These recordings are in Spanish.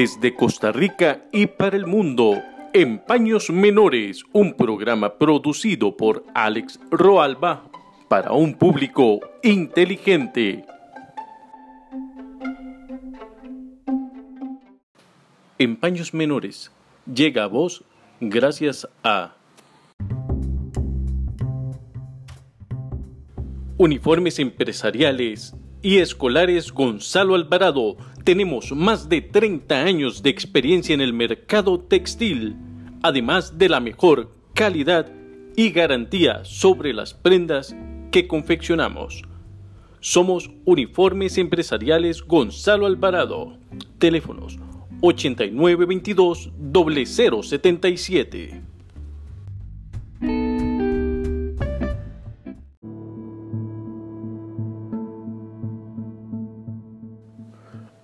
Desde Costa Rica y para el mundo, En Paños Menores, un programa producido por Alex Roalba para un público inteligente. En Paños Menores llega a vos gracias a Uniformes Empresariales y Escolares Gonzalo Alvarado. Tenemos más de 30 años de experiencia en el mercado textil, además de la mejor calidad y garantía sobre las prendas que confeccionamos. Somos Uniformes Empresariales Gonzalo Alvarado. Teléfonos 8922 0077.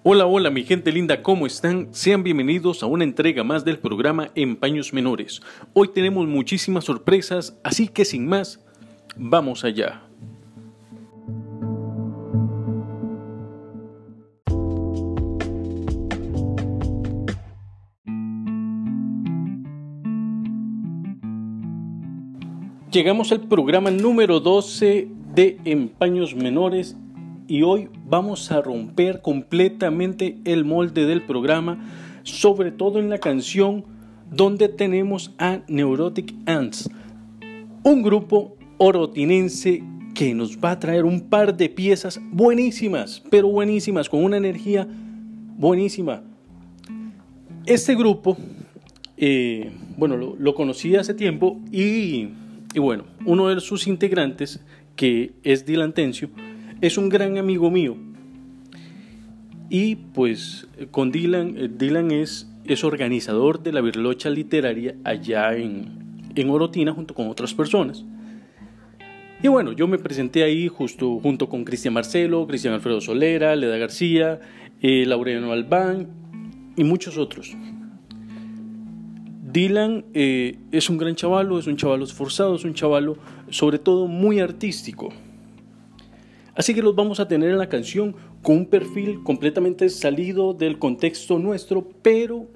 Hola, hola mi gente linda, ¿cómo están? Sean bienvenidos a una entrega más del programa En Paños Menores. Hoy tenemos muchísimas sorpresas, así que sin más, vamos allá. Llegamos al programa número 12 de Empaños Menores y hoy vamos a romper completamente el molde del programa, sobre todo en la canción donde tenemos a Neurotic Ants, un grupo orotinense que nos va a traer un par de piezas buenísimas, pero buenísimas, con una energía buenísima. Este grupo, eh, bueno, lo, conocí hace tiempo y, y, bueno, uno de sus integrantes, que es Dylan Tencio, es un gran amigo mío. Y pues con Dylan, eh, Dylan es, es organizador de la Birlocha Literaria allá en, en Orotina junto con otras personas. Y bueno, yo me presenté ahí justo junto con Cristian Marcelo, Cristian Alfredo Solera, Leda García, eh, Laureano Albán y muchos otros. Dylan eh, es un gran chavalo, es un chavalo esforzado, es un chavalo sobre todo muy artístico. Así que los vamos a tener en la canción con un perfil completamente salido del contexto nuestro, pero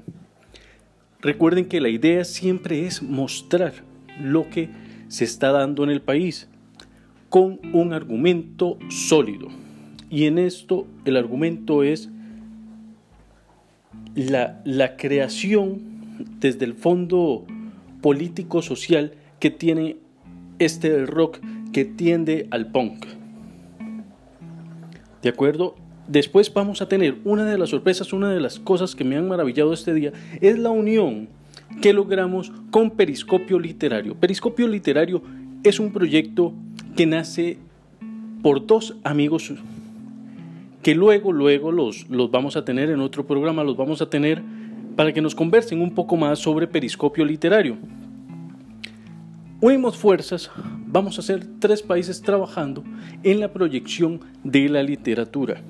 recuerden que la idea siempre es mostrar lo que se está dando en el país con un argumento sólido. Y en esto el argumento es la, la creación desde el fondo político-social que tiene este rock que tiende al punk. ¿De acuerdo? Después vamos a tener una de las sorpresas, una de las cosas que me han maravillado este día, es la unión que logramos con Periscopio Literario. Periscopio Literario es un proyecto que nace por dos amigos que luego, luego los, los vamos a tener en otro programa, los vamos a tener para que nos conversen un poco más sobre Periscopio Literario. Unimos fuerzas, vamos a ser tres países trabajando en la proyección de la literatura.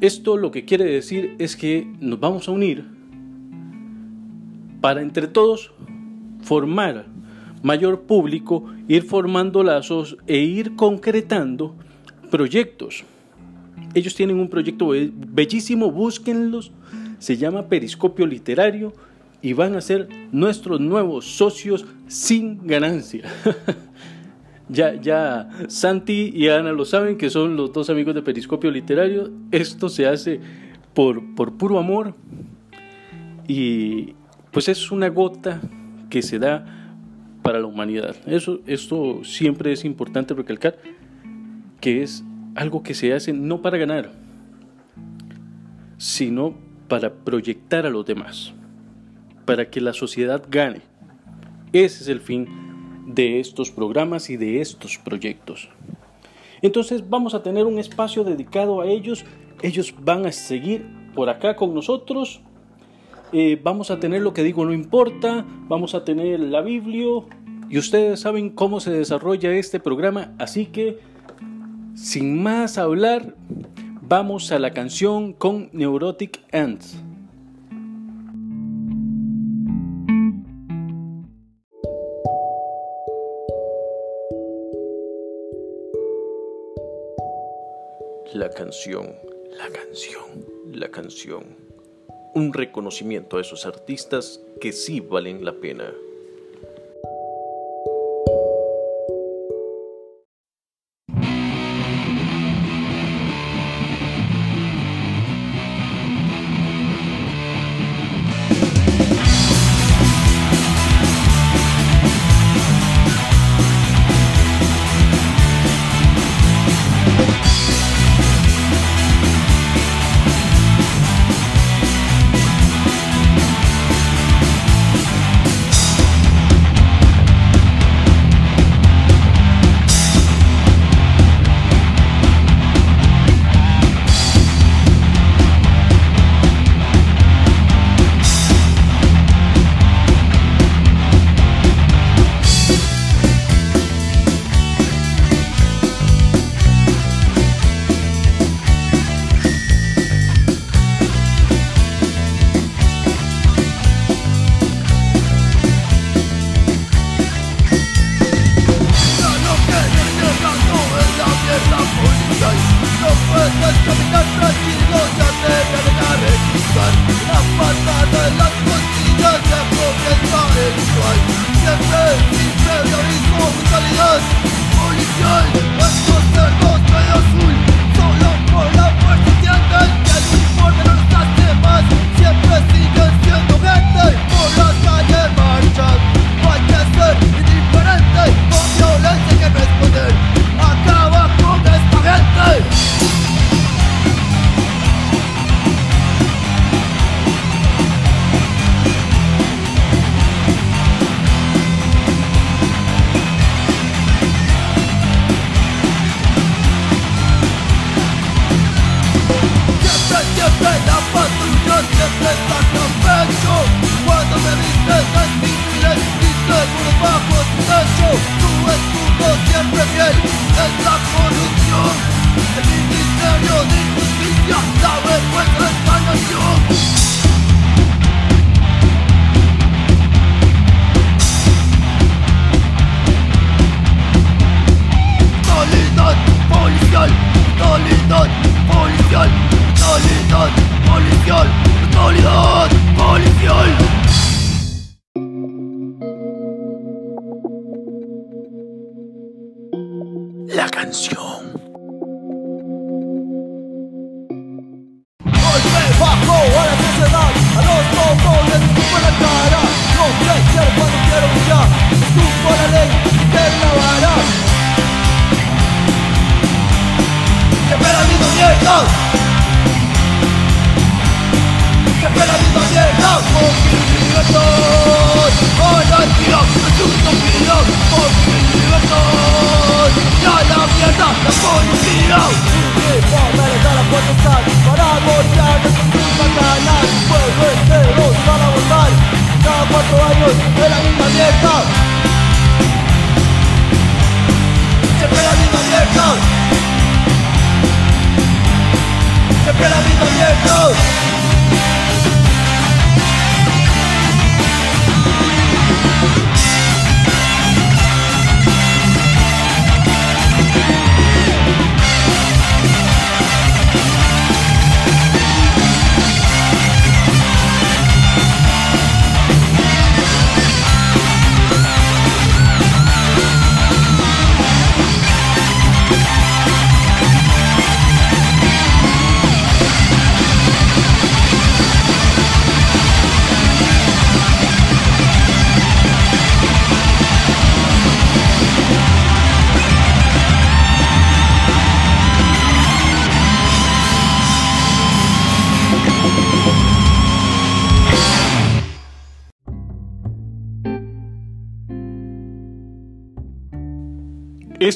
Esto lo que quiere decir es que nos vamos a unir para entre todos formar mayor público, ir formando lazos e ir concretando proyectos. Ellos tienen un proyecto bellísimo, búsquenlos, se llama Periscopio Literario y van a ser nuestros nuevos socios sin ganancia. ya, ya Santi y Ana lo saben, que son los dos amigos de Periscopio Literario. Esto se hace por, por puro amor y pues es una gota que se da para la humanidad. Eso, esto siempre es importante recalcar, que es algo que se hace no para ganar, sino para proyectar a los demás para que la sociedad gane. Ese es el fin de estos programas y de estos proyectos. Entonces vamos a tener un espacio dedicado a ellos. Ellos van a seguir por acá con nosotros. Eh, vamos a tener lo que digo no importa. Vamos a tener la Biblia. Y ustedes saben cómo se desarrolla este programa. Así que, sin más hablar, vamos a la canción con Neurotic Ants. La canción, la canción, la canción. un reconocimiento a esos artistas que sí valen la pena.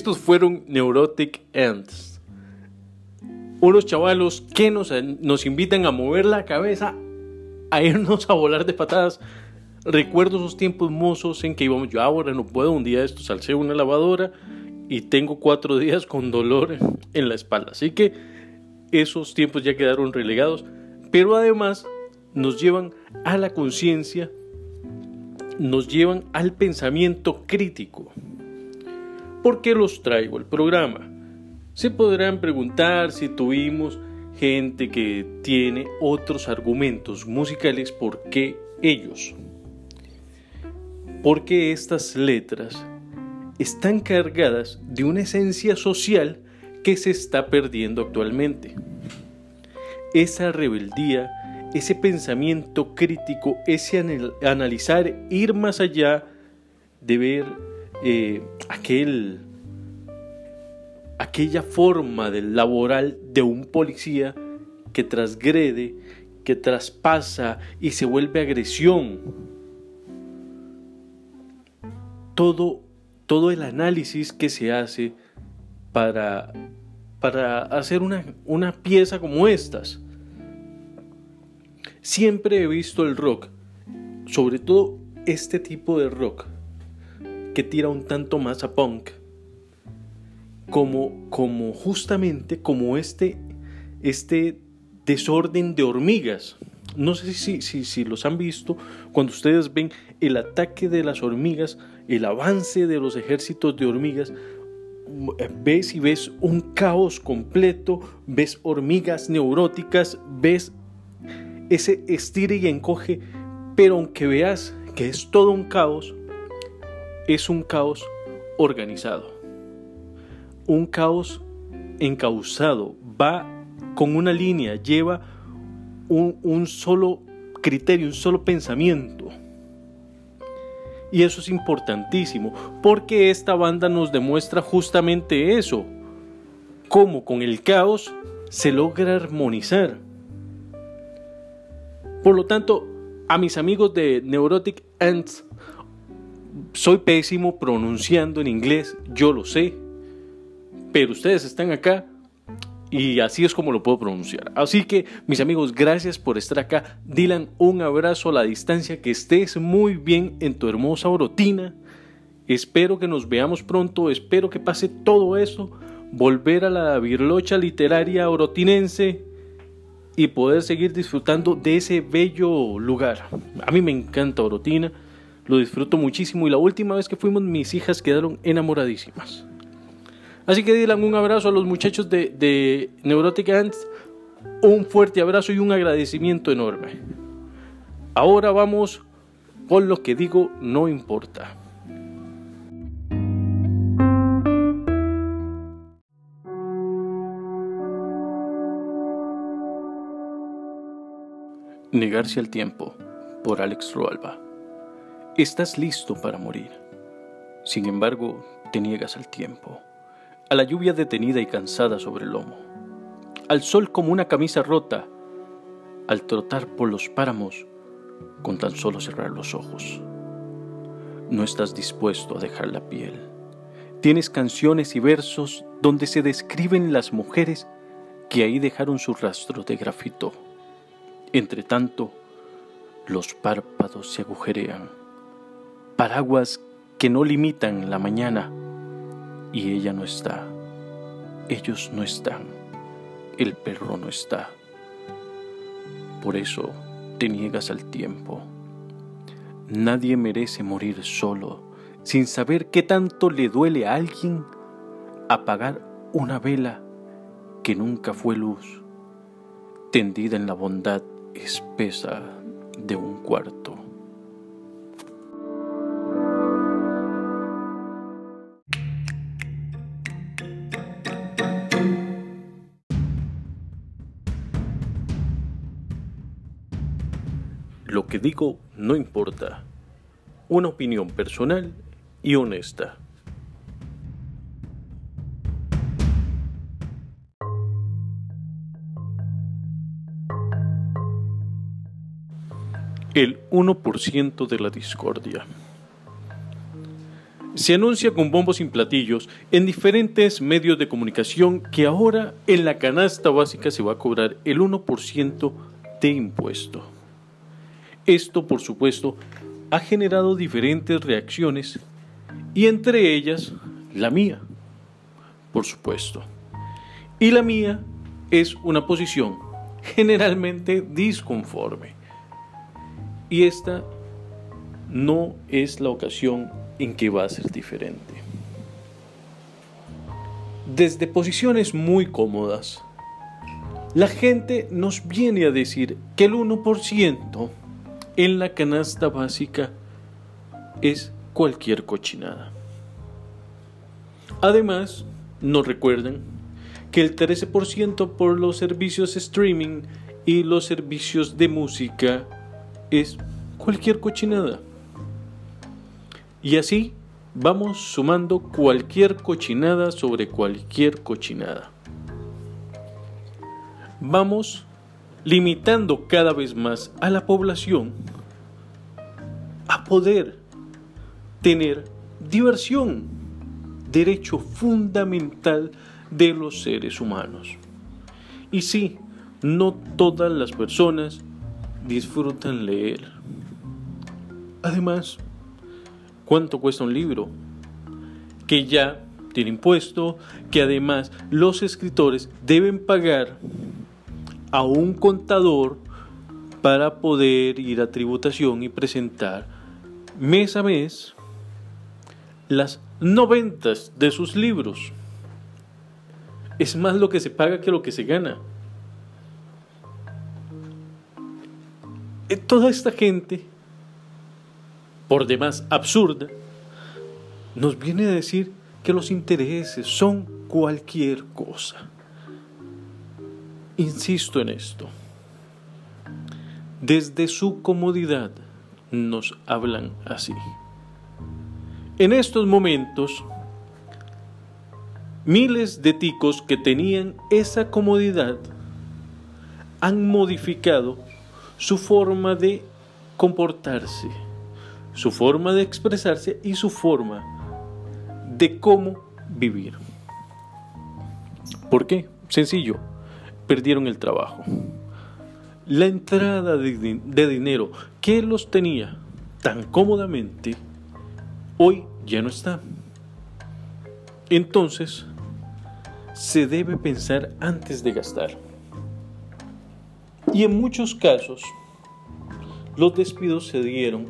Estos fueron Neurotic Ends. Unos chavalos que nos, nos invitan a mover la cabeza, a irnos a volar de patadas. Recuerdo esos tiempos mozos en que íbamos, yo ahora no puedo, un día de estos alcé una lavadora y tengo cuatro días con dolor en la espalda. Así que esos tiempos ya quedaron relegados, pero además nos llevan a la conciencia, nos llevan al pensamiento crítico. ¿Por qué los traigo al programa? Se podrán preguntar si tuvimos gente que tiene otros argumentos musicales, ¿por qué ellos? Porque estas letras están cargadas de una esencia social que se está perdiendo actualmente. Esa rebeldía, ese pensamiento crítico, ese analizar, ir más allá de ver eh, aquel, aquella forma del laboral de un policía que transgrede, que traspasa y se vuelve agresión. Todo, todo el análisis que se hace para, para hacer una, una pieza como estas. Siempre he visto el rock, sobre todo este tipo de rock, que tira un tanto más a punk, como, como justamente como este, este desorden de hormigas. No sé si, si, si, los han visto, cuando ustedes ven el ataque de las hormigas, el avance de los ejércitos de hormigas, ves y ves un caos completo, ves hormigas neuróticas, ves ese estire y encoge, pero aunque veas que es todo un caos, es un caos organizado, un caos encauzado, va con una línea, lleva un, un solo criterio, un solo pensamiento. Y eso es importantísimo, porque esta banda nos demuestra justamente eso, cómo con el caos se logra armonizar. Por lo tanto, a mis amigos de Neurotic Ants, soy pésimo pronunciando en inglés, yo lo sé, pero ustedes están acá y así es como lo puedo pronunciar. Así que, mis amigos, gracias por estar acá. Dylan, un abrazo a la distancia, que estés muy bien en tu hermosa orotina. Espero que nos veamos pronto, espero que pase todo eso, volver a la virlocha literaria orotinense y poder seguir disfrutando de ese bello lugar. A mí me encanta Orotina, lo disfruto muchísimo y la última vez que fuimos mis hijas quedaron enamoradísimas. Así que Dylan, un abrazo a los muchachos de, de Neurotic Ants, un fuerte abrazo y un agradecimiento enorme. Ahora vamos con lo que digo no importa. Negarse al tiempo, por Alex Roalba. Estás listo para morir. Sin embargo, te niegas al tiempo a la lluvia detenida y cansada sobre el lomo, al sol como una camisa rota, al trotar por los páramos con tan solo cerrar los ojos. No estás dispuesto a dejar la piel. Tienes canciones y versos donde se describen las mujeres que ahí dejaron su rastro de grafito. Entre tanto, los párpados se agujerean, paraguas que no limitan la mañana y ella no está. Ellos no están. El perro no está. Por eso te niegas al tiempo. Nadie merece morir solo, sin saber qué tanto le duele a alguien apagar una vela que nunca fue luz, tendida en la bondad espesa de un cuarto. Que digo no importa. Una opinión personal y honesta. El 1% de la discordia. Se anuncia con bombos y platillos en diferentes medios de comunicación que ahora en la canasta básica se va a cobrar el 1% de impuesto. Esto, por supuesto, ha generado diferentes reacciones y entre ellas la mía, por supuesto. Y la mía es una posición generalmente disconforme. Y esta no es la ocasión en que va a ser diferente. Desde posiciones muy cómodas, La gente nos viene a decir que el 1% en la canasta básica es cualquier cochinada. Además, nos recuerdan que el 13% por los servicios streaming y los servicios de música es cualquier cochinada. Y así vamos sumando cualquier cochinada sobre cualquier cochinada. Vamos limitando cada vez más a la población a poder tener diversión, derecho fundamental de los seres humanos. Y sí, no todas las personas disfrutan leer. Además, ¿cuánto cuesta un libro? Que ya tiene impuesto, que además los escritores deben pagar a un contador para poder ir a tributación y presentar mes a mes las noventas de sus libros. Es más lo que se paga que lo que se gana. Eh, toda esta gente, por demás absurda, nos viene a decir que los intereses son cualquier cosa. Insisto en esto. Desde su comodidad nos hablan así. En estos momentos, miles de ticos que tenían esa comodidad han modificado su forma de comportarse, su forma de expresarse y su forma de cómo vivir. ¿Por qué? Sencillo, perdieron el trabajo. La entrada de, dinero que los tenía tan cómodamente, hoy ya no está. Entonces, se debe pensar antes de gastar. Y en muchos casos, los despidos se dieron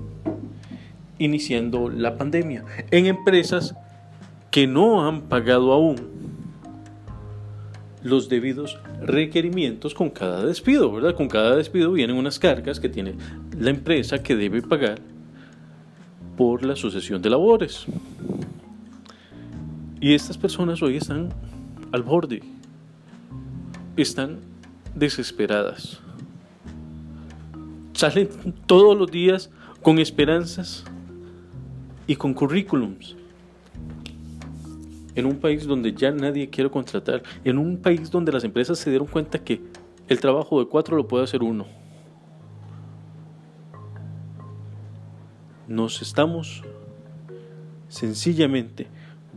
iniciando la pandemia en empresas que no han pagado aún los debidos requerimientos con cada despido, ¿verdad? Con cada despido vienen unas cargas que tiene la empresa que debe pagar por la sucesión de labores. Y estas personas hoy están al borde, están desesperadas. Salen todos los días con esperanzas y con currículums. En un país donde ya nadie quiere contratar, en un país donde las empresas se dieron cuenta que el trabajo de cuatro lo puede hacer uno. Nos estamos sencillamente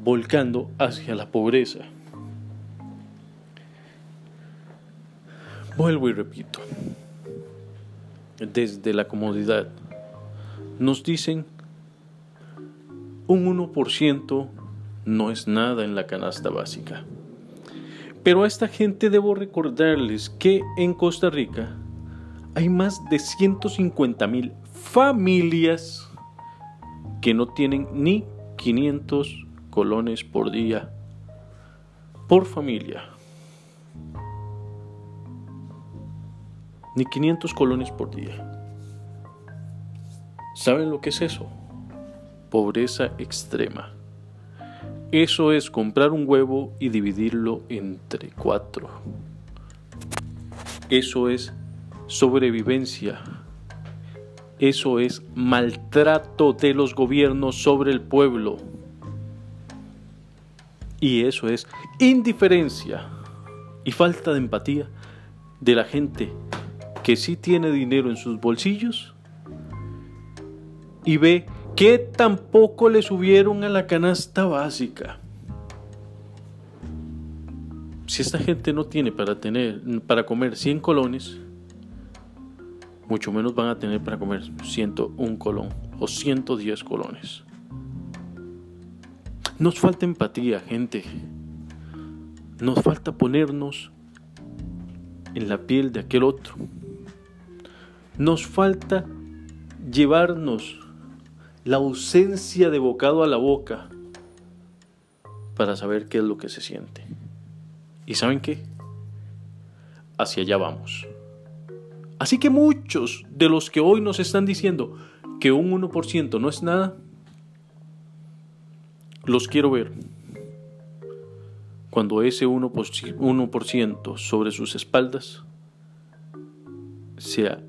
volcando hacia la pobreza. Vuelvo y repito, desde la comodidad, nos dicen un 1% no es nada en la canasta básica. Pero a esta gente debo recordarles que en Costa Rica hay más de 150 mil familias que no tienen ni 500 colones por día por familia. ni 500 colones por día. ¿Saben lo que es eso? Pobreza extrema. Eso es comprar un huevo y dividirlo entre cuatro. Eso es sobrevivencia. Eso es maltrato de los gobiernos sobre el pueblo. Y eso es indiferencia y falta de empatía de la gente que sí tiene dinero en sus bolsillos y ve que tampoco le subieron a la canasta básica. Si esta gente no tiene para tener para comer 100 colones, mucho menos van a tener para comer 101 colón o 110 colones. Nos falta empatía, gente. Nos falta ponernos en la piel de aquel otro. Nos falta llevarnos la ausencia de bocado a la boca para saber qué es lo que se siente. ¿Y saben qué? hacia allá vamos. Así que muchos de los que hoy nos están diciendo que un 1% no es nada, los quiero ver cuando ese 1%, sobre sus espaldas sea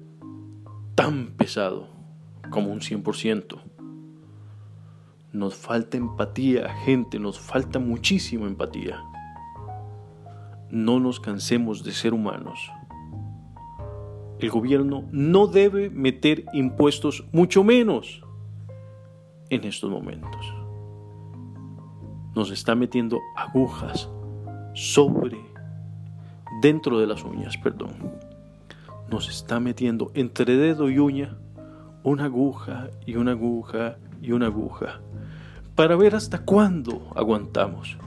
tan pesado como un 100%. Nos falta empatía, gente, nos falta muchísima empatía. No nos cansemos de ser humanos. El gobierno no debe meter impuestos, mucho menos en estos momentos. Nos está metiendo agujas sobre, dentro de las uñas, perdón. Nos está metiendo entre dedo y uña una aguja y una aguja y una aguja para ver hasta cuándo aguantamos.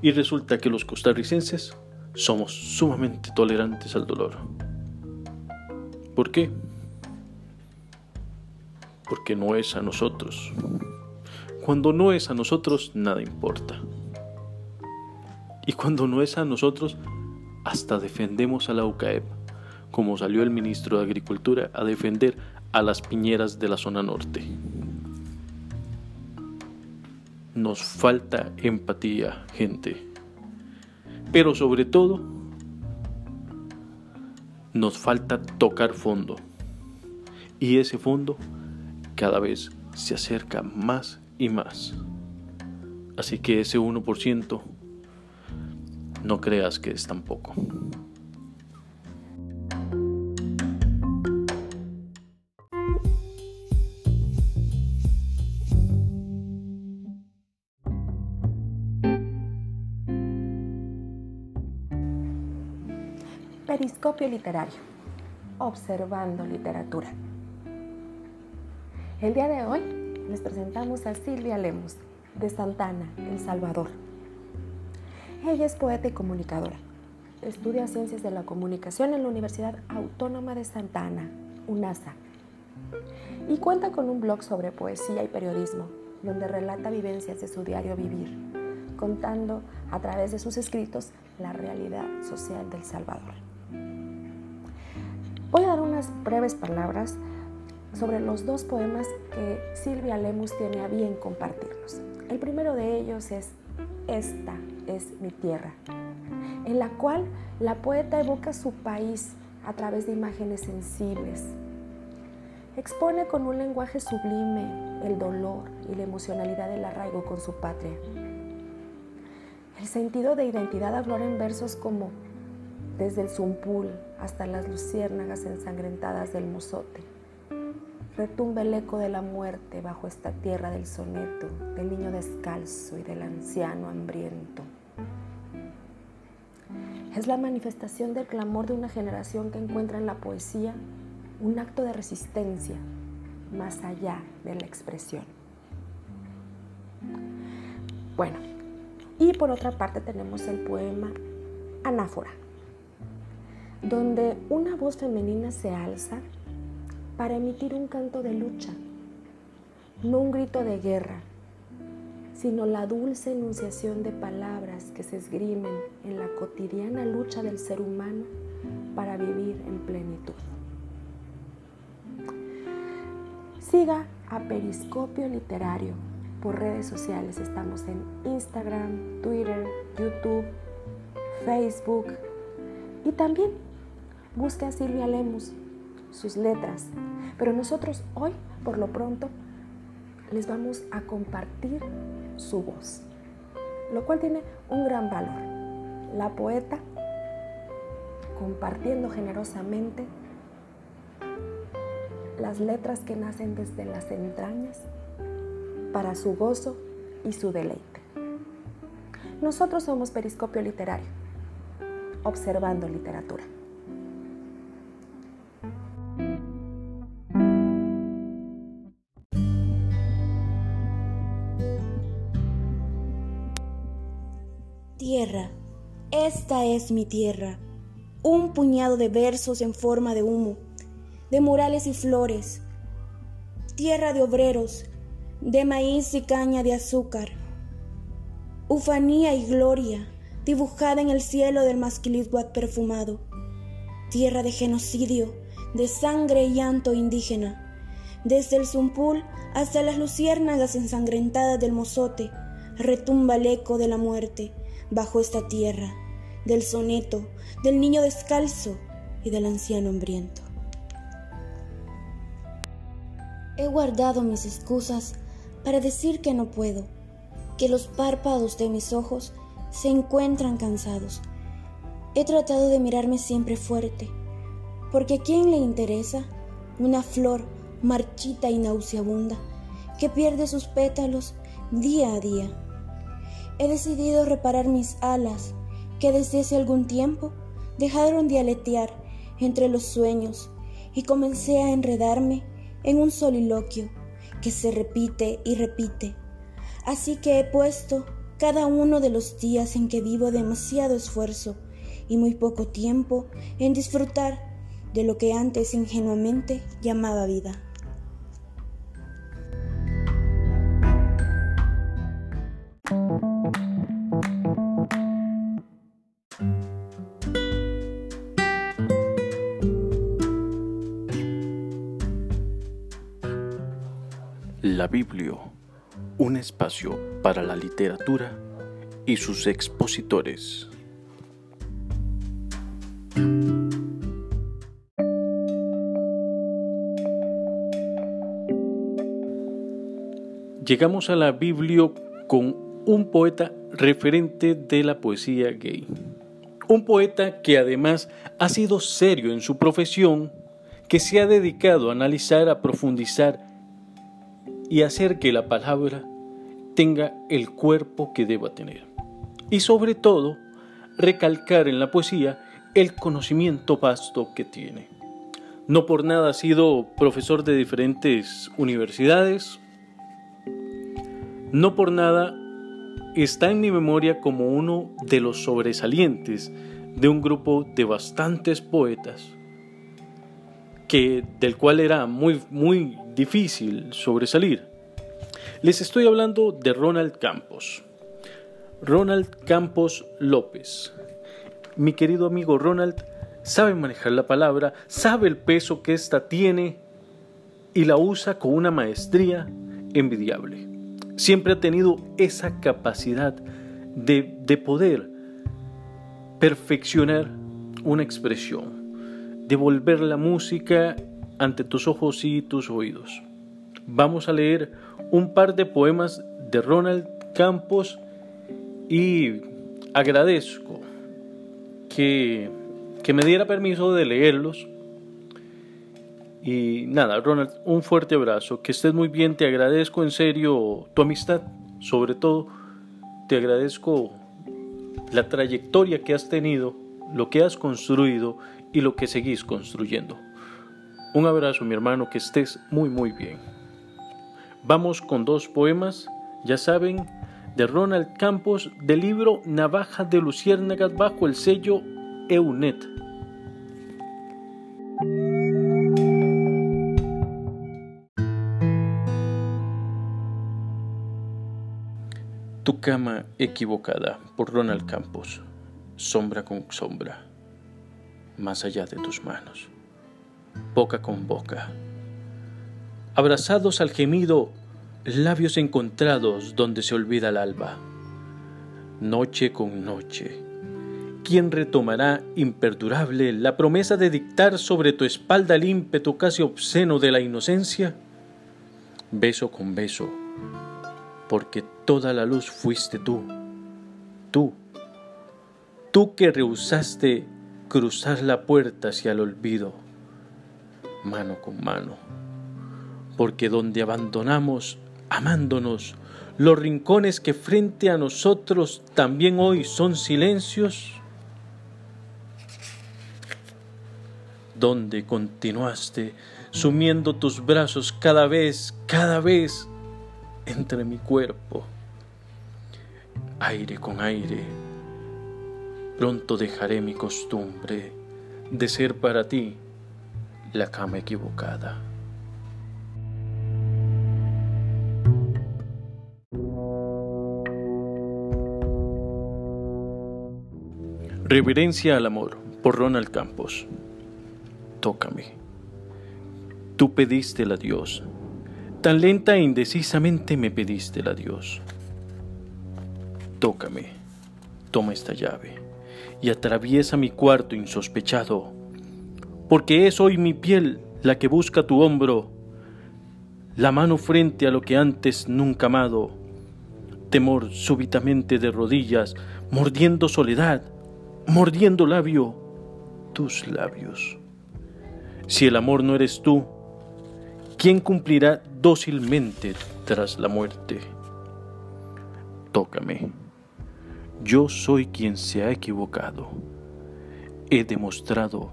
Y resulta que los costarricenses somos sumamente tolerantes al dolor. ¿Por qué? Porque no es a nosotros. Cuando no es a nosotros, nada importa. Y cuando no es a nosotros, hasta defendemos a la UCAEP, como salió el ministro de Agricultura a defender a las piñeras de la zona norte. Nos falta empatía, gente. Pero sobre todo, nos falta tocar fondo. Y ese fondo cada vez se acerca más y más. Así que ese 1% no creas que es tan poco. Periscopio literario. Observando literatura. El día de hoy les presentamos a Silvia Lemus, de Santana, El Salvador. Ella es poeta y comunicadora. Estudia Ciencias de la Comunicación en la Universidad Autónoma de Santa Ana, UNASA. Y cuenta con un blog sobre poesía y periodismo, donde relata vivencias de su diario vivir, contando a través de sus escritos la realidad social del Salvador. Voy a dar unas breves palabras sobre los dos poemas que Silvia Lemus tiene a bien compartirnos. El primero de ellos es Esta es mi tierra, en la cual la poeta evoca su país a través de imágenes sensibles. Expone con un lenguaje sublime el dolor y la emocionalidad del arraigo con su patria. El sentido de identidad aflora en versos como desde el zumpul hasta las luciérnagas ensangrentadas del mozote. Retumba el eco de la muerte bajo esta tierra del soneto, del niño descalzo y del anciano hambriento. Es la manifestación del clamor de una generación que encuentra en la poesía un acto de resistencia más allá de la expresión. Bueno, y por otra parte tenemos el poema Anáfora donde una voz femenina se alza para emitir un canto de lucha, no un grito de guerra, sino la dulce enunciación de palabras que se esgrimen en la cotidiana lucha del ser humano para vivir en plenitud. Siga a Periscopio Literario por redes sociales. Estamos en Instagram, Twitter, YouTube, Facebook y también Busque a Silvia Lemus, sus letras. Pero nosotros hoy, por lo pronto, les vamos a compartir su voz, lo cual tiene un gran valor. La poeta compartiendo generosamente las letras que nacen desde las entrañas para su gozo y su deleite. Nosotros somos Periscopio Literario, observando literatura. Tierra, esta es mi tierra. Un puñado de versos en forma de humo, de murales y flores. Tierra de obreros, de maíz y caña de azúcar. Ufanía y gloria dibujada en el cielo del masquilizguat perfumado. tierra de genocidio, de sangre y llanto indígena. Desde el Zumpul hasta las luciérnagas ensangrentadas del mozote, retumba el eco de la muerte bajo esta tierra, del soneto, del niño descalzo y del anciano hambriento. He guardado mis excusas para decir que no puedo, que los párpados de mis ojos se encuentran cansados. He tratado de mirarme siempre fuerte, porque a quién le interesa una flor marchita y nauseabunda que pierde sus pétalos día a día. He decidido reparar mis alas que desde hace algún tiempo dejaron de aletear entre los sueños y comencé a enredarme en un soliloquio que se repite y repite. Así que he puesto cada uno de los días en que vivo demasiado esfuerzo y muy poco tiempo en disfrutar de lo que antes ingenuamente llamaba vida. La Biblia, un espacio para la literatura y sus expositores. Llegamos a la Biblia con un poeta referente de la poesía gay. Un poeta que además ha sido serio en su profesión, que se ha dedicado a analizar, a profundizar y hacer que la palabra tenga el cuerpo que deba tener. Y sobre todo, recalcar en la poesía el conocimiento vasto que tiene. No por nada ha sido profesor de diferentes universidades, no por nada está en mi memoria como uno de los sobresalientes de un grupo de bastantes poetas que del cual era muy muy difícil sobresalir. Les estoy hablando de Ronald Campos. Ronald Campos López. Mi querido amigo Ronald sabe manejar la palabra, sabe el peso que ésta tiene y la usa con una maestría envidiable. Siempre ha tenido esa capacidad de, de poder perfeccionar una expresión, de volver la música ante tus ojos y tus oídos. Vamos a leer un par de poemas de Ronald Campos y agradezco que, que me diera permiso de leerlos. Y nada, Ronald, un fuerte abrazo, que estés muy bien, te agradezco en serio tu amistad, sobre todo te agradezco la trayectoria que has tenido, lo que has construido y lo que seguís construyendo. Un abrazo, mi hermano, que estés muy, muy bien. Vamos con dos poemas, ya saben, de Ronald Campos del libro Navaja de Luciérnagas bajo el sello EUNET. Tu cama equivocada por Ronald Campos, sombra con sombra, más allá de tus manos boca con boca. Abrazados al gemido, labios encontrados donde se olvida el alba. Noche con noche. ¿Quién retomará imperdurable la promesa de dictar sobre tu espalda el ímpetu casi obsceno de la inocencia? Beso con beso, porque toda la luz fuiste tú, tú, tú que rehusaste cruzar la puerta hacia el olvido mano con mano. Porque donde abandonamos, amándonos, los rincones que frente a nosotros también hoy son silencios, donde continuaste sumiendo tus brazos cada vez, cada vez entre mi cuerpo, aire con aire, pronto dejaré mi costumbre de ser para ti la cama equivocada. Reverencia al amor por Ronald Campos. tócame. Tú pediste la Dios, tan lenta e indecisamente me pediste la Dios. Tócame, toma esta llave y atraviesa mi cuarto insospechado, porque es hoy mi piel la que busca tu hombro, la mano frente a lo que antes nunca amado, temor súbitamente de rodillas, mordiendo soledad, mordiendo labio, tus labios. Si el amor no eres tú, ¿quién cumplirá dócilmente tras la muerte? Tócame. Yo soy quien se ha equivocado. He demostrado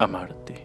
amarte.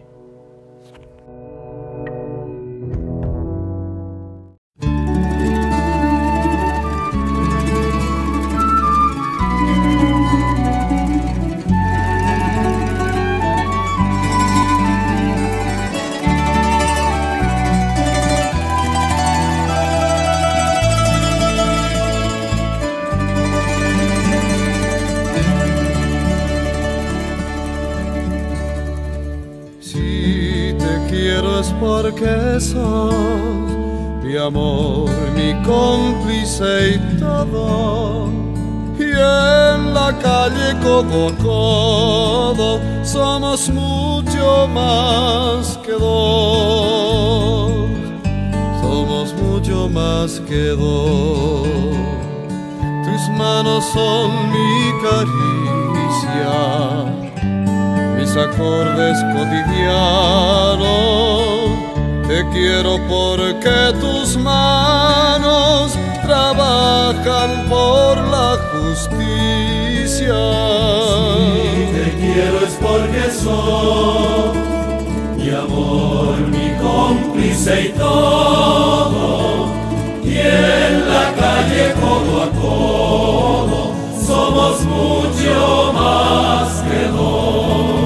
Codo a somos mucho más que dos. Somos mucho más que dos. Tus manos son mi caricia, mis acordes cotidianos te quiero porque tus manos trabajan por la justicia. Si te quiero es porque soy mi amor, mi cómplice y todo. Y en la calle codo a codo somos mucho más que dos.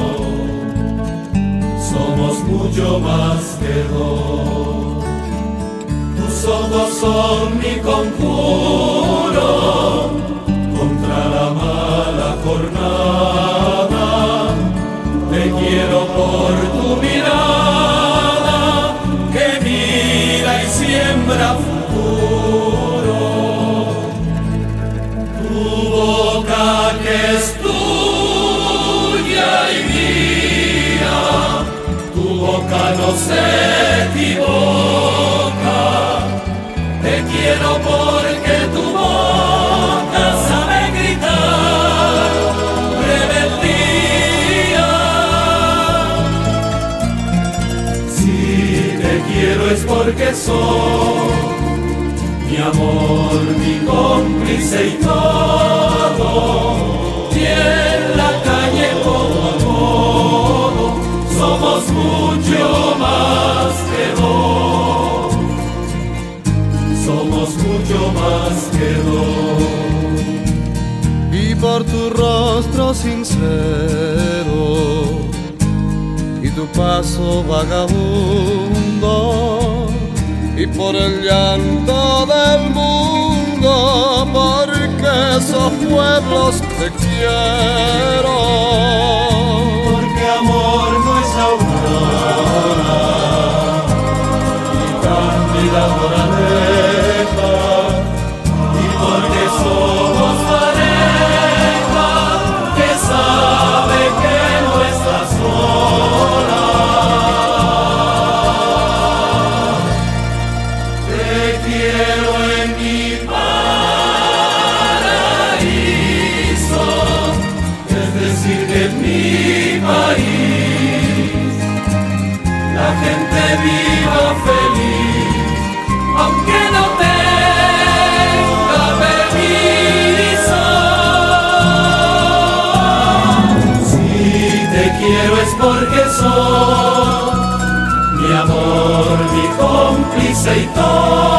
Somos mucho más tus ojos son mi conjuro quiero por tu mirada que mira y siembra futuro. Tu boca que es tuya y mía, tu boca no se quiero porque es porque soy mi amor, mi cómplice y todo. Pueblos te quiero. Cómplice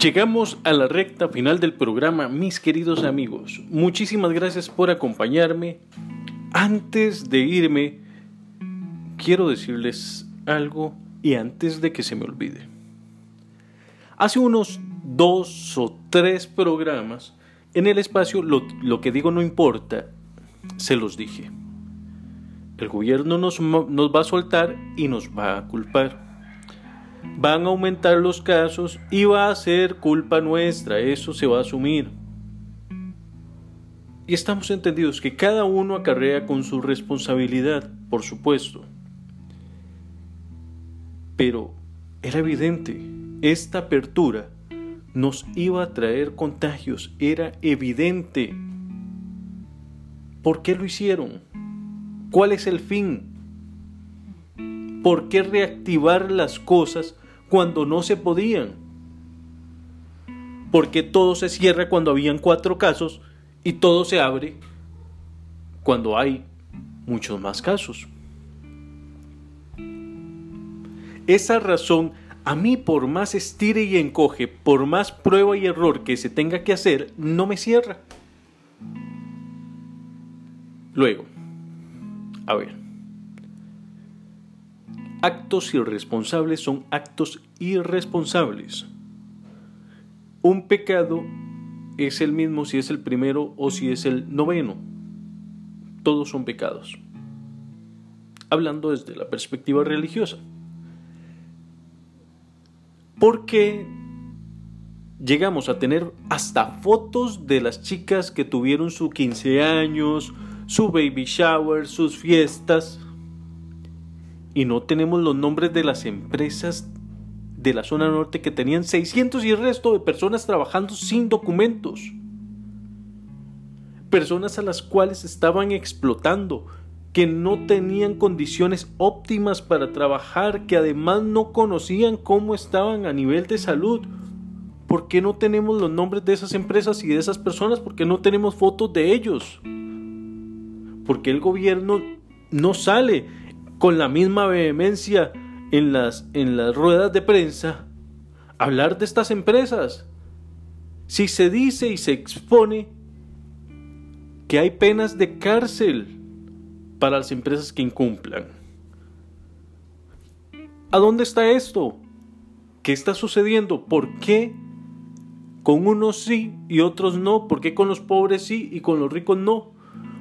Llegamos a la recta final del programa, mis queridos amigos. Muchísimas gracias por acompañarme. Antes de irme, quiero decirles algo y antes de que se me olvide. Hace unos dos o tres programas, en el espacio lo, que digo no importa, se los dije. El gobierno nos, nos va a soltar y nos va a culpar van a aumentar los casos y va a ser culpa nuestra, eso se va a asumir. Y estamos entendidos que cada uno acarrea con su responsabilidad, por supuesto. Pero era evidente, esta apertura nos iba a traer contagios, era evidente. ¿Por qué lo hicieron? ¿Cuál es el fin? ¿Por qué reactivar las cosas cuando no se podían? ¿Por qué todo se cierra cuando habían cuatro casos y todo se abre cuando hay muchos más casos? Esa razón a mí por más estire y encoge, por más prueba y error que se tenga que hacer, no me cierra. Luego, a ver, actos irresponsables son actos irresponsables. Un pecado es el mismo si es el primero o si es el noveno. Todos son pecados. Hablando desde la perspectiva religiosa. Porque llegamos a tener hasta fotos de las chicas que tuvieron su 15 años, su baby shower, sus fiestas y no tenemos los nombres de las empresas de la zona norte que tenían 600 y el resto de personas trabajando sin documentos. Personas a las cuales estaban explotando, que no tenían condiciones óptimas para trabajar, que además no conocían cómo estaban a nivel de salud. ¿Por qué no tenemos los nombres de esas empresas y de esas personas? ¿Por qué no tenemos fotos de ellos? Porque el gobierno no sale con la misma vehemencia en las, en las ruedas de prensa hablar de estas empresas. Si se dice y se expone que hay penas de cárcel para las empresas que incumplan. ¿A dónde está esto? ¿Qué está sucediendo? ¿Por qué con unos sí y otros no? ¿Por qué con los pobres sí y con los ricos no?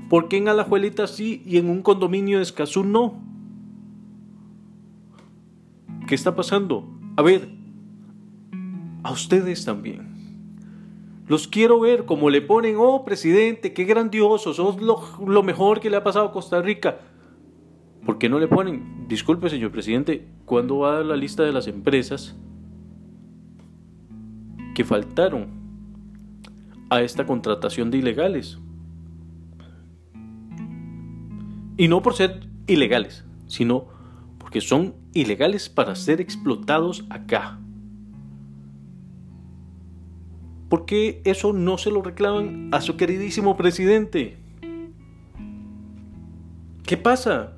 ¿Por qué en Alajuelita sí y en un condominio de Escazú no? ¿Qué está pasando? A ver, a ustedes también. Los quiero ver como le ponen, oh presidente, qué grandioso, sos lo, mejor que le ha pasado a Costa Rica. ¿Por qué no le ponen? Disculpe, señor presidente, ¿cuándo va a la lista de las empresas que faltaron a esta contratación de ilegales? Y no por ser ilegales, sino porque son ilegales para ser explotados acá. ¿Por qué eso no se lo reclaman a su queridísimo presidente? ¿Qué pasa?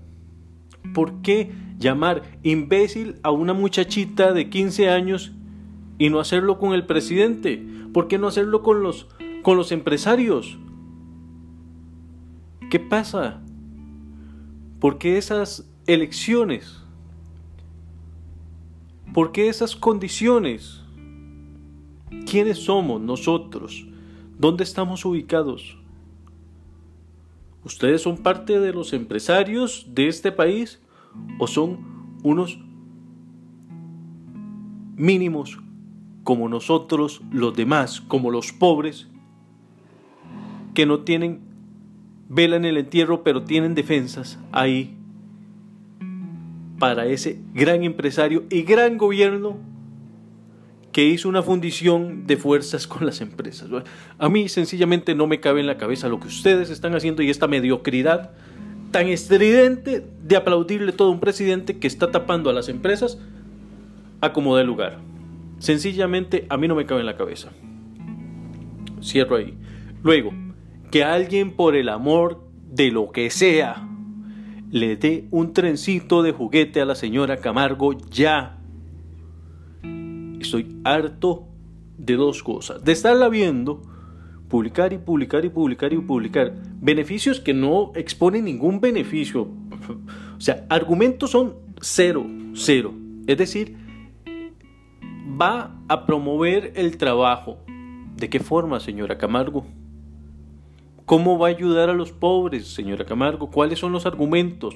¿Por qué llamar imbécil a una muchachita de 15 años y no hacerlo con el presidente? ¿Por qué no hacerlo con los, con los empresarios? ¿Qué pasa? ¿Por qué esas elecciones ¿Por qué esas condiciones? ¿Quiénes somos nosotros? ¿Dónde estamos ubicados? ¿Ustedes son parte de los empresarios de este país o son unos mínimos como nosotros los demás, como los pobres, que no tienen vela en el entierro pero tienen defensas ahí para ese gran empresario y gran gobierno que hizo una fundición de fuerzas con las empresas. A mí sencillamente no me cabe en la cabeza lo que ustedes están haciendo y esta mediocridad tan estridente de aplaudirle todo a un presidente que está tapando a las empresas a como de lugar. Sencillamente a mí no me cabe en la cabeza. Cierro ahí. Luego, que alguien por el amor de lo que sea le dé un trencito de juguete a la señora Camargo ya. Estoy harto de dos cosas. De estarla viendo, publicar y publicar y publicar y publicar. Beneficios que no exponen ningún beneficio. O sea, argumentos son cero, cero. Es decir, va a promover el trabajo. ¿De qué forma, señora Camargo? ¿Cómo va a ayudar a los pobres, señora Camargo? ¿Cuáles son los argumentos?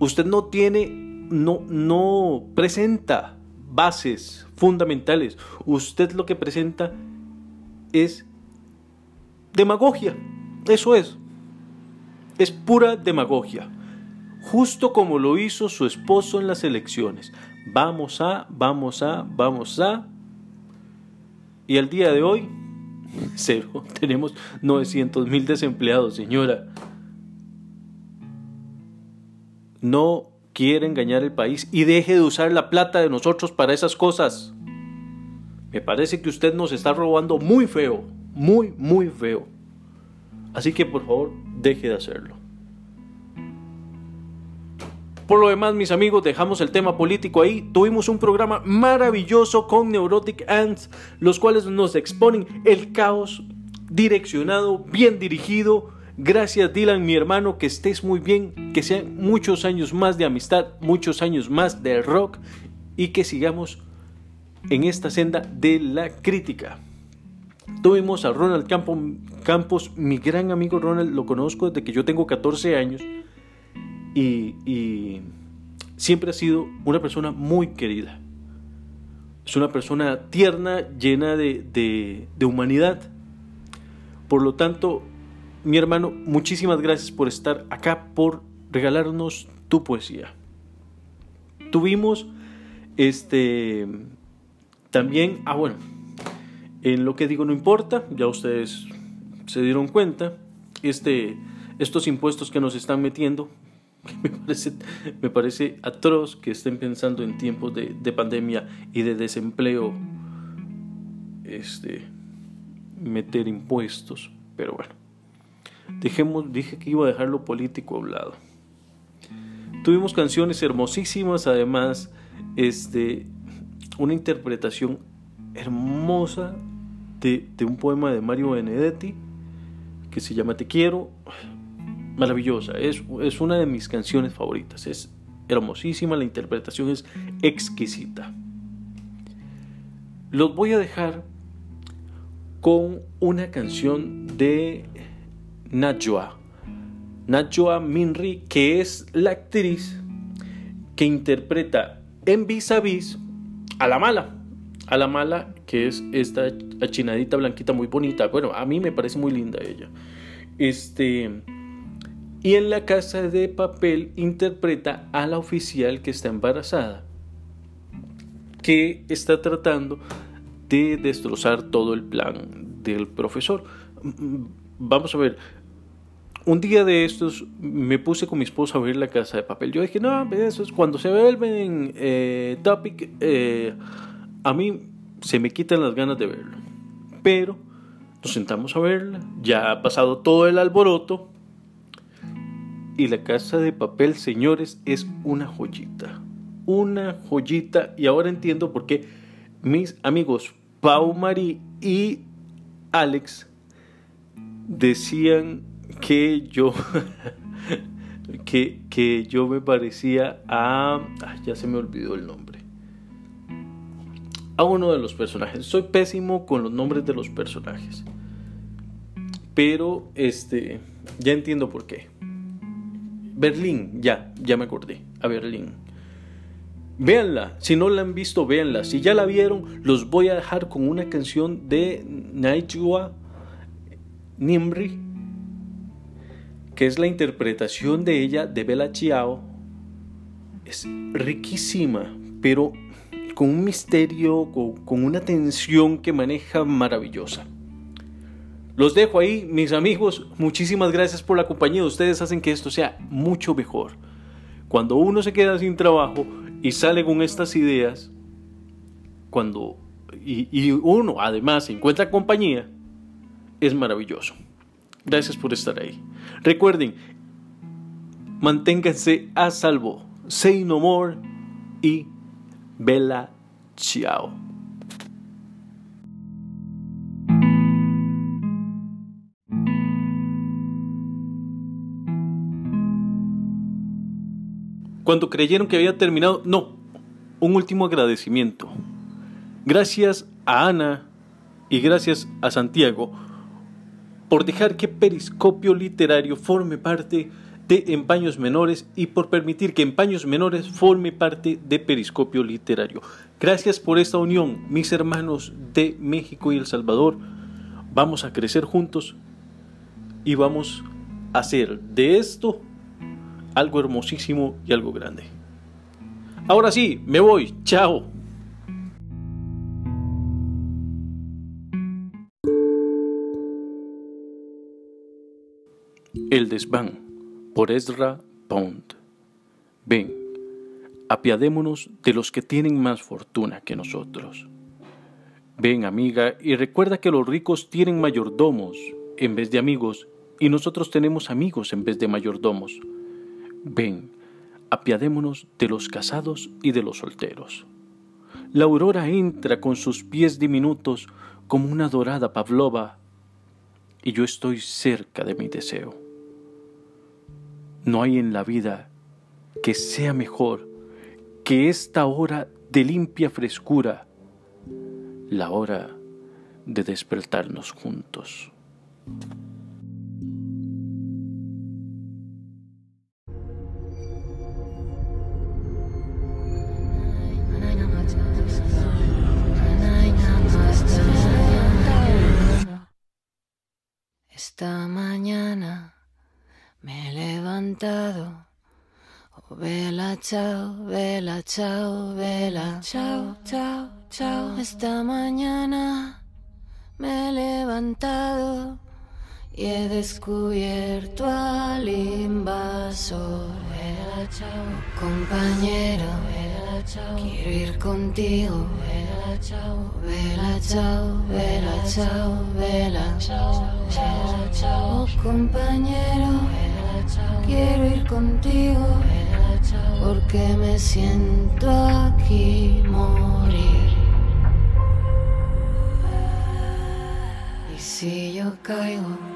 Usted no tiene, no, no presenta bases fundamentales. Usted lo que presenta es demagogia. Eso es. Es pura demagogia. Justo como lo hizo su esposo en las elecciones. Vamos a, vamos a, vamos a. Y al día de hoy, cero. Tenemos 900 mil desempleados, señora. No quiere engañar el país y deje de usar la plata de nosotros para esas cosas. Me parece que usted nos está robando muy feo, muy, muy feo. Así que por favor, deje de hacerlo. Por lo demás, mis amigos, dejamos el tema político ahí. Tuvimos un programa maravilloso con Neurotic Ants, los cuales nos exponen el caos direccionado, bien dirigido. Gracias Dylan, mi hermano, que estés muy bien, que sean muchos años más de amistad, muchos años más de rock y que sigamos en esta senda de la crítica. Tuvimos a Ronald Campos, mi gran amigo Ronald, lo conozco desde que yo tengo 14 años y, siempre ha sido una persona muy querida. Es una persona tierna, llena de, de humanidad. Por lo tanto, mi hermano, muchísimas gracias por estar acá, por regalarnos tu poesía. Tuvimos este también, ah bueno, en lo que digo no importa, ya ustedes se dieron cuenta, este, estos impuestos que nos están metiendo, me parece, atroz que estén pensando en tiempos de, de pandemia y de desempleo, este, meter impuestos, pero bueno, dejemos, dije que iba a dejar lo político a un lado. Tuvimos canciones hermosísimas, además, este, una interpretación hermosa de, un poema de Mario Benedetti que se llama Te quiero. Maravillosa, es, es una de mis canciones favoritas, es hermosísima, la interpretación es exquisita. Los voy a dejar con una canción de Najwa. Najwa Minri, que es la actriz que interpreta en Vis a Vis a la mala. A la mala, que es esta achinadita blanquita muy bonita. Bueno, a mí me parece muy linda ella. Este. Y en la casa de papel interpreta a la oficial que está embarazada. Que está tratando de destrozar todo el plan del profesor. Vamos a ver, un día de estos me puse con mi esposa a ver la casa de papel. Yo dije, no, eso es cuando se vuelven eh, topic, eh, a mí se me quitan las ganas de verlo. Pero nos sentamos a verla, ya ha pasado todo el alboroto. Y la casa de papel, señores, es una joyita. Una joyita. Y ahora entiendo por qué mis amigos Pau Marí y Alex decían que yo que, que, yo me parecía a ya se me olvidó el nombre a uno de los personajes soy pésimo con los nombres de los personajes pero este ya entiendo por qué Berlín ya ya me acordé a Berlín Véanla, si no la han visto, véanla. Si ya la vieron, los voy a dejar con una canción de Naijua Nimri que es la interpretación de ella de Bella Chiao, es riquísima, pero con un misterio, con, una tensión que maneja maravillosa. Los dejo ahí, mis amigos. Muchísimas gracias por la compañía. Ustedes hacen que esto sea mucho mejor. Cuando uno se queda sin trabajo y sale con estas ideas, cuando y, y uno además encuentra compañía, es maravilloso. Gracias por estar ahí. Recuerden, manténganse a salvo. Say no more y Bella Ciao. Cuando creyeron que había terminado. No, un último agradecimiento. Gracias a Ana y gracias a Santiago por dejar que Periscopio Literario forme parte de Empaños Menores y por permitir que Empaños Menores forme parte de Periscopio Literario. Gracias por esta unión, mis hermanos de México y El Salvador. Vamos a crecer juntos y vamos a hacer de esto algo hermosísimo y algo grande. Ahora sí, me voy. Chao. El desván por Ezra Pound. Ven, apiadémonos de los que tienen más fortuna que nosotros. Ven, amiga, y recuerda que los ricos tienen mayordomos en vez de amigos, y nosotros tenemos amigos en vez de mayordomos. Ven, apiadémonos de los casados y de los solteros. La aurora entra con sus pies diminutos como una dorada pavlova, y yo estoy cerca de mi deseo. No hay en la vida que sea mejor que esta hora de limpia frescura, la hora de despertarnos juntos. Esta mañana me he levantado. Oh, vela, chao, vela, chao, vela, chao, chao, chao. Esta mañana me he levantado y he descubierto al invasor. Vela, chao, compañero, vela, chao, quiero ir contigo. Vela, chao, vela, chao, vela, chao, vela, chao, vela, chao, oh, compañero, vela, chao, quiero ir contigo. Vela, chao, porque me siento aquí morir. Y si yo caigo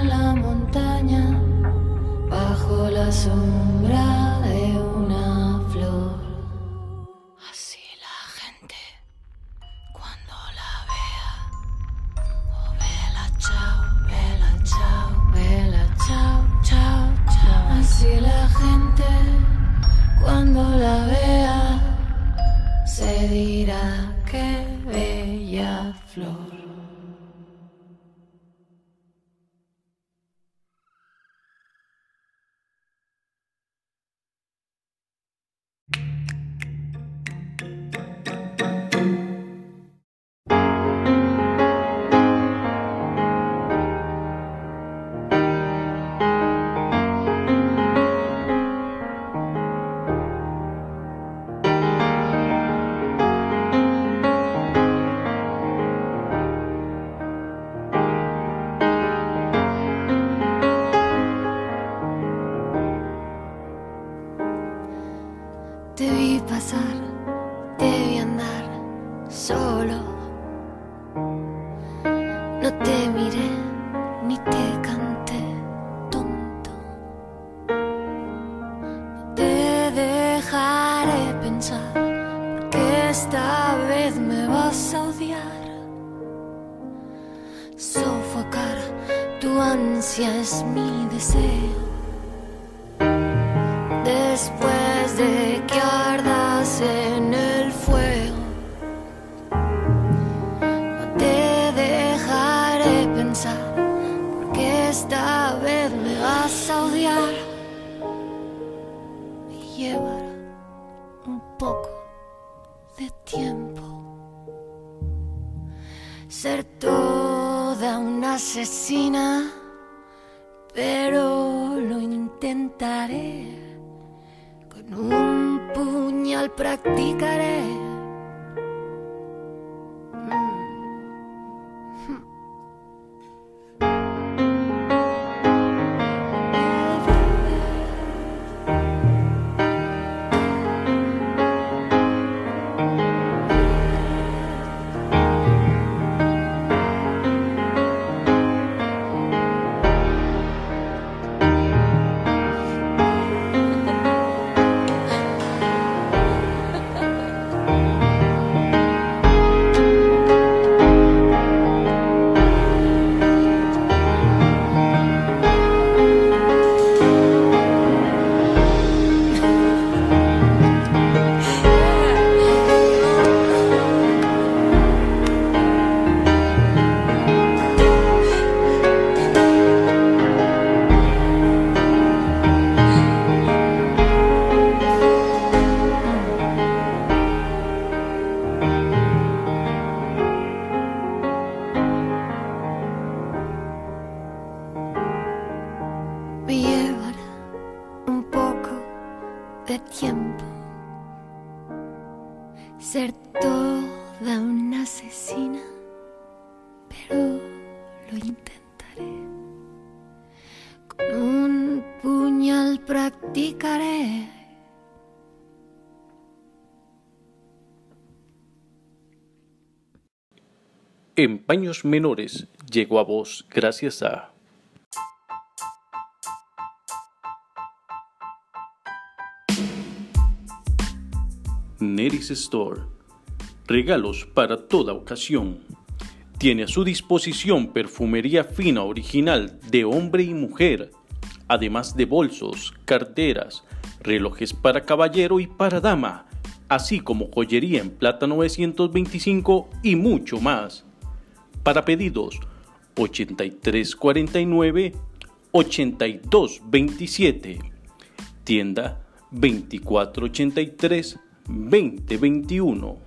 en la montaña. Bajo la sombra de es mi deseo. Después de que ardas en el fuego, no te dejaré pensar, porque esta vez me vas a odiar. Me llevará un poco de tiempo ser toda una asesina, pero lo intentaré. Con un puñal practicaré En paños menores llegó a vos gracias a Neris Store. Regalos para toda ocasión. Tiene a su disposición perfumería fina original de hombre y mujer, además de bolsos, carteras, relojes para caballero y para dama, así como joyería en plata 925 y mucho más. Para pedidos 8349 8227. Tienda 2483 2021.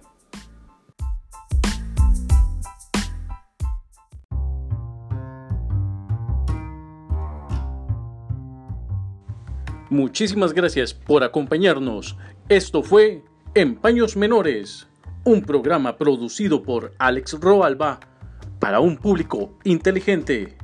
Muchísimas gracias por acompañarnos. Esto fue En Paños Menores, un programa producido por Alex Roalba para un público inteligente.